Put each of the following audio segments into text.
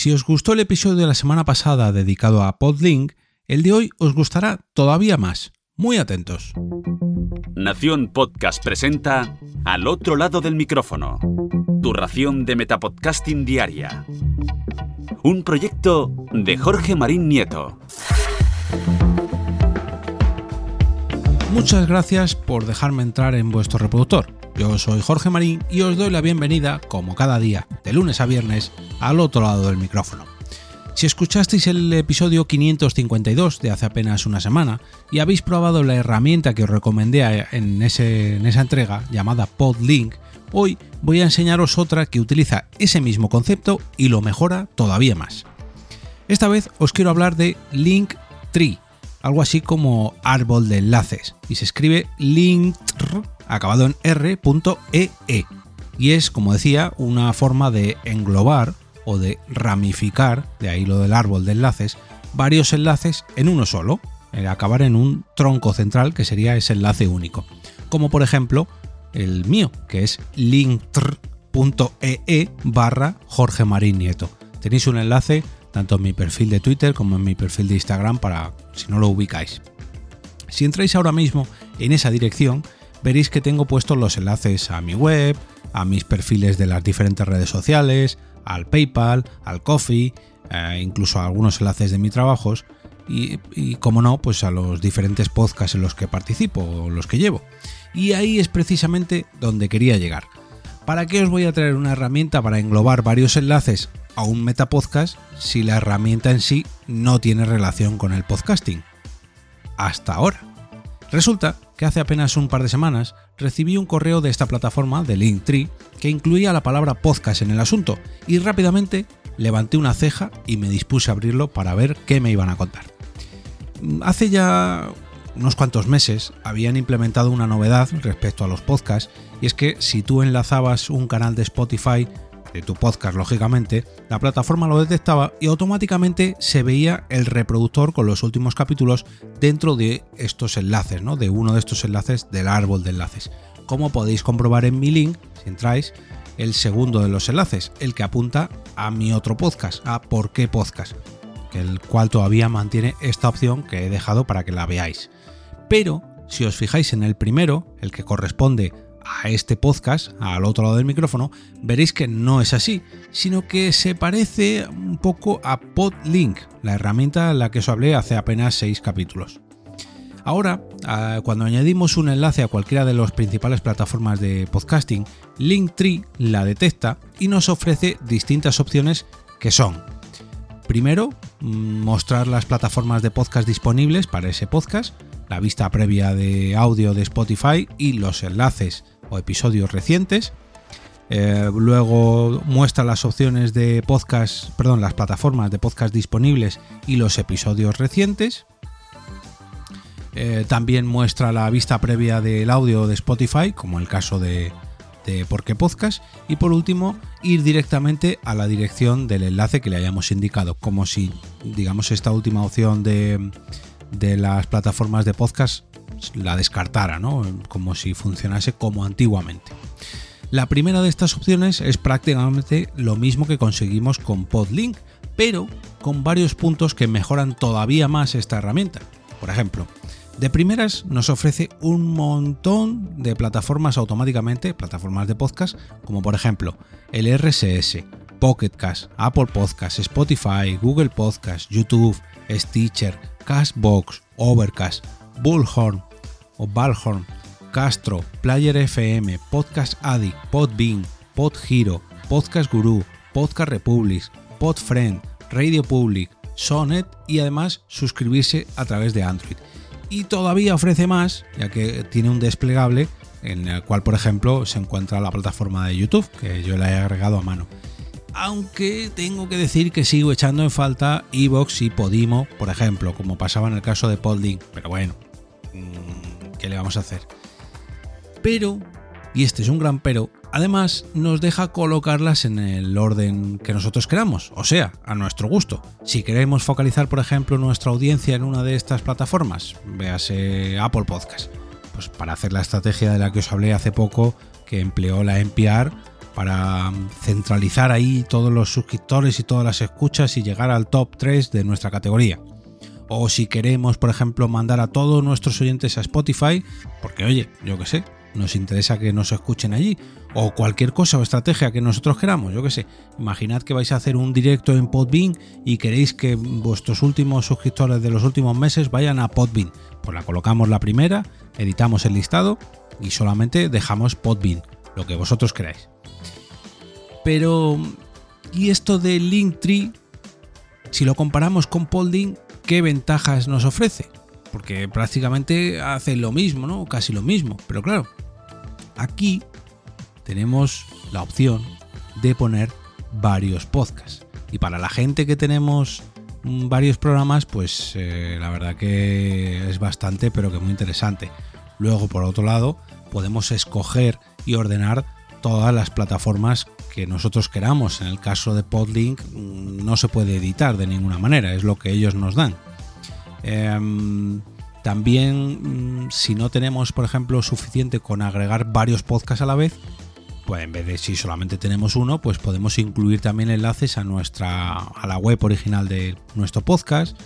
Si os gustó el episodio de la semana pasada dedicado a Podlink, el de hoy os gustará todavía más. Muy atentos. Nación Podcast presenta Al otro lado del micrófono. Tu ración de Metapodcasting Diaria. Un proyecto de Jorge Marín Nieto. Muchas gracias por dejarme entrar en vuestro reproductor. Yo soy Jorge Marín y os doy la bienvenida, como cada día, de lunes a viernes, al otro lado del micrófono. Si escuchasteis el episodio 552 de hace apenas una semana y habéis probado la herramienta que os recomendé en, en esa entrega llamada Podlink, hoy voy a enseñaros otra que utiliza ese mismo concepto y lo mejora todavía más. Esta vez os quiero hablar de Linktree, algo así como árbol de enlaces, y se escribe Linktree acabado en r.ee. E. Y es, como decía, una forma de englobar o de ramificar, de ahí lo del árbol de enlaces, varios enlaces en uno solo, acabar en un tronco central que sería ese enlace único. Como por ejemplo el mío, que es linktr.ee e barra Jorge Marín Nieto. Tenéis un enlace tanto en mi perfil de Twitter como en mi perfil de Instagram para si no lo ubicáis. Si entráis ahora mismo en esa dirección, veréis que tengo puestos los enlaces a mi web, a mis perfiles de las diferentes redes sociales, al PayPal, al Coffee, eh, incluso a algunos enlaces de mis trabajos y, como no, pues a los diferentes podcasts en los que participo o los que llevo. Y ahí es precisamente donde quería llegar. ¿Para qué os voy a traer una herramienta para englobar varios enlaces a un metapodcast si la herramienta en sí no tiene relación con el podcasting? Hasta ahora. Resulta que hace apenas un par de semanas recibí un correo de esta plataforma, de Linktree, que incluía la palabra podcast en el asunto y rápidamente levanté una ceja y me dispuse a abrirlo para ver qué me iban a contar. Hace ya unos cuantos meses habían implementado una novedad respecto a los podcasts y es que si tú enlazabas un canal de Spotify de tu podcast, lógicamente, la plataforma lo detectaba y automáticamente se veía el reproductor con los últimos capítulos dentro de estos enlaces, ¿no? De uno de estos enlaces del árbol de enlaces. Como podéis comprobar en mi link, si entráis, el segundo de los enlaces, el que apunta a mi otro podcast, a por qué podcast, el cual todavía mantiene esta opción que he dejado para que la veáis. Pero si os fijáis en el primero, el que corresponde a este podcast, al otro lado del micrófono, veréis que no es así, sino que se parece un poco a Podlink, la herramienta en la que os hablé hace apenas seis capítulos. Ahora, cuando añadimos un enlace a cualquiera de las principales plataformas de podcasting, Linktree la detecta y nos ofrece distintas opciones que son, primero, mm, mostrar las plataformas de podcast disponibles para ese podcast, la vista previa de audio de Spotify y los enlaces o episodios recientes. Eh, luego muestra las opciones de podcast, perdón, las plataformas de podcast disponibles y los episodios recientes. Eh, también muestra la vista previa del audio de Spotify, como el caso de, de Por qué Podcast. Y por último, ir directamente a la dirección del enlace que le hayamos indicado, como si, digamos, esta última opción de, de las plataformas de podcast la descartara, ¿no? como si funcionase como antiguamente. La primera de estas opciones es prácticamente lo mismo que conseguimos con Podlink, pero con varios puntos que mejoran todavía más esta herramienta. Por ejemplo, de primeras nos ofrece un montón de plataformas automáticamente, plataformas de podcast, como por ejemplo el RSS, Pocket Cast, Apple Podcast, Spotify, Google Podcast, YouTube, Stitcher, Castbox, Overcast, Bullhorn o Balhorn, Castro, Player FM, Podcast Addict, Podbean, PodHero, Podcast Guru, Podcast Republic, Podfriend, Radio Public, Sonet y además suscribirse a través de Android. Y todavía ofrece más, ya que tiene un desplegable en el cual, por ejemplo, se encuentra la plataforma de YouTube, que yo la he agregado a mano aunque tengo que decir que sigo echando en falta Evox y Podimo, por ejemplo, como pasaba en el caso de Podlink, pero bueno, mm, ¿qué le vamos a hacer? Pero, y este es un gran pero, además nos deja colocarlas en el orden que nosotros queramos, o sea, a nuestro gusto. Si queremos focalizar, por ejemplo, nuestra audiencia en una de estas plataformas, véase Apple Podcast, pues para hacer la estrategia de la que os hablé hace poco, que empleó la NPR, para centralizar ahí todos los suscriptores y todas las escuchas y llegar al top 3 de nuestra categoría. O si queremos, por ejemplo, mandar a todos nuestros oyentes a Spotify, porque oye, yo qué sé, nos interesa que nos escuchen allí, o cualquier cosa o estrategia que nosotros queramos, yo qué sé. Imaginad que vais a hacer un directo en Podbean y queréis que vuestros últimos suscriptores de los últimos meses vayan a Podbean. Pues la colocamos la primera, editamos el listado y solamente dejamos Podbean, lo que vosotros queráis. Pero, ¿y esto de Linktree? Si lo comparamos con Podbean, ¿qué ventajas nos ofrece? Porque prácticamente hace lo mismo, ¿no? Casi lo mismo. Pero claro, aquí tenemos la opción de poner varios podcasts. Y para la gente que tenemos varios programas, pues eh, la verdad que es bastante, pero que muy interesante. Luego, por otro lado, podemos escoger y ordenar todas las plataformas que nosotros queramos. En el caso de Podlink mm, no se puede editar de ninguna manera, es lo que ellos nos dan. Em, también, mm, si no tenemos, por ejemplo, suficiente con agregar varios podcasts a la vez, pues en vez de si solamente tenemos uno, pues podemos incluir también enlaces a nuestra a la web original de nuestro podcast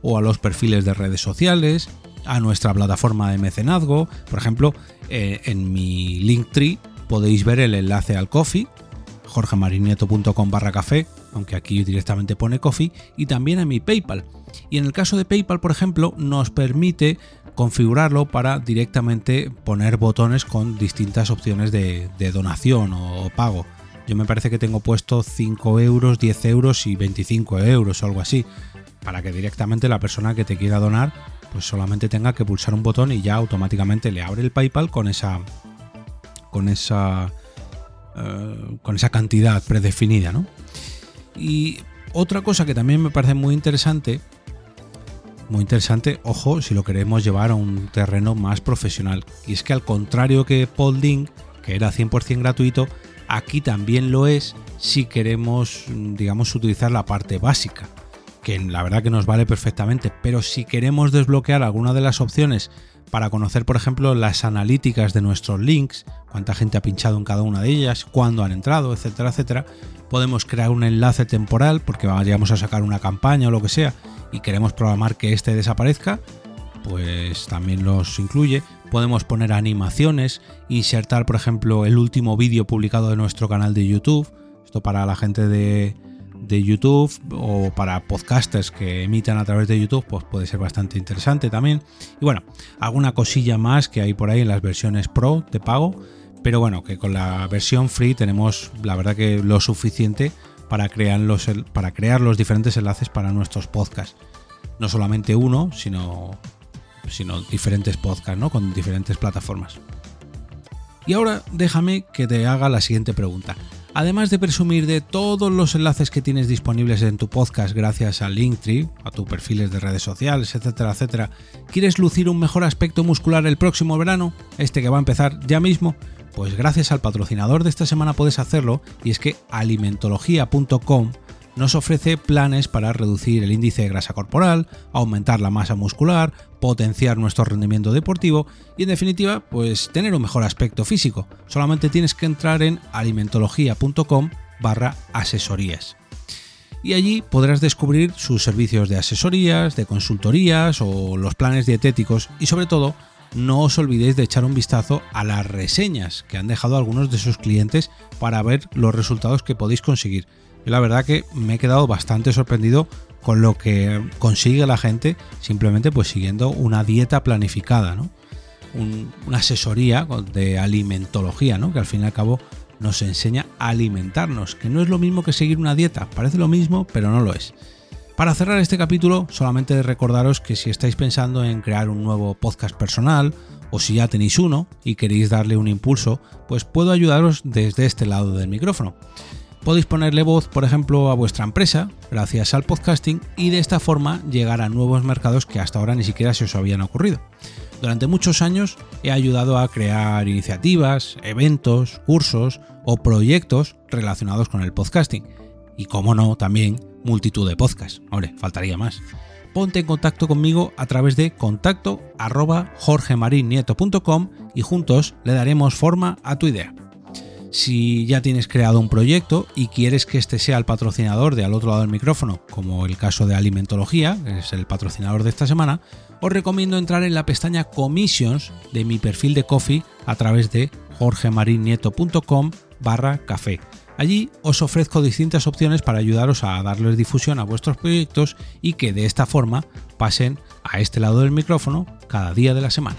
o a los perfiles de redes sociales, a nuestra plataforma de mecenazgo. Por ejemplo, eh, en mi Linktree podéis ver el enlace al coffee, jorgemarinieto.com barra café, aunque aquí directamente pone coffee, y también a mi PayPal. Y en el caso de PayPal, por ejemplo, nos permite configurarlo para directamente poner botones con distintas opciones de, donación o, pago. Yo me parece que tengo puesto 5 euros, 10 euros y 25 euros o algo así, para que directamente la persona que te quiera donar pues solamente tenga que pulsar un botón y ya automáticamente le abre el PayPal con esa con esa eh, con esa cantidad predefinida, ¿no? Y otra cosa que también me parece muy interesante, muy interesante, ojo, si lo queremos llevar a un terreno más profesional, y es que al contrario que Podlink, que era 100% gratuito, aquí también lo es si queremos, digamos, utilizar la parte básica, que la verdad que nos vale perfectamente, pero si queremos desbloquear alguna de las opciones para conocer, por ejemplo, las analíticas de nuestros links, cuánta gente ha pinchado en cada una de ellas, cuándo han entrado, etcétera, etcétera. Podemos crear un enlace temporal porque vayamos a sacar una campaña o lo que sea y queremos programar que este desaparezca, pues también los incluye. Podemos poner animaciones, insertar, por ejemplo, el último vídeo publicado de nuestro canal de YouTube. Esto para la gente de, de YouTube o para podcasters que emitan a través de YouTube, pues puede ser bastante interesante también. Y bueno, alguna cosilla más que hay por ahí en las versiones Pro de pago, pero bueno, que con la versión free tenemos la verdad que lo suficiente para crear los, para crear los diferentes enlaces para nuestros podcasts. No solamente uno, sino, sino diferentes podcasts, ¿no? Con diferentes plataformas. Y ahora déjame que te haga la siguiente pregunta. Además de presumir de todos los enlaces que tienes disponibles en tu podcast gracias a Linktree, a tus perfiles de redes sociales, etcétera, etcétera, ¿quieres lucir un mejor aspecto muscular el próximo verano? Este que va a empezar ya mismo. Pues gracias al patrocinador de esta semana puedes hacerlo y es que alimentología.com nos ofrece planes para reducir el índice de grasa corporal, aumentar la masa muscular, potenciar nuestro rendimiento deportivo y en definitiva, pues tener un mejor aspecto físico. Solamente tienes que entrar en alimentología.com barra asesorías. Y allí podrás descubrir sus servicios de asesorías, de consultorías o los planes dietéticos y sobre todo no os olvidéis de echar un vistazo a las reseñas que han dejado algunos de sus clientes para ver los resultados que podéis conseguir la verdad que me he quedado bastante sorprendido con lo que consigue la gente simplemente pues siguiendo una dieta planificada, ¿no? una asesoría de alimentología, ¿no? Que al fin y al cabo nos enseña a alimentarnos, que no es lo mismo que seguir una dieta, parece lo mismo, pero no lo es. Para cerrar este capítulo, solamente recordaros que si estáis pensando en crear un nuevo podcast personal, o si ya tenéis uno y queréis darle un impulso, pues puedo ayudaros desde este lado del micrófono. Podéis ponerle voz, por ejemplo, a vuestra empresa gracias al podcasting y de esta forma llegar a nuevos mercados que hasta ahora ni siquiera se os habían ocurrido. Durante muchos años he ayudado a crear iniciativas, eventos, cursos o proyectos relacionados con el podcasting. Y como no, también multitud de podcasts. Hombre, faltaría más. Ponte en contacto conmigo a través de contacto arroba y juntos le daremos forma a tu idea. Si ya tienes creado un proyecto y quieres que este sea el patrocinador de al otro lado del micrófono, como el caso de Alimentología, que es el patrocinador de esta semana, os recomiendo entrar en la pestaña Commissions de mi perfil de Coffee a través de jorgemarinieto.com barra café. Allí os ofrezco distintas opciones para ayudaros a darles difusión a vuestros proyectos y que de esta forma pasen a este lado del micrófono cada día de la semana.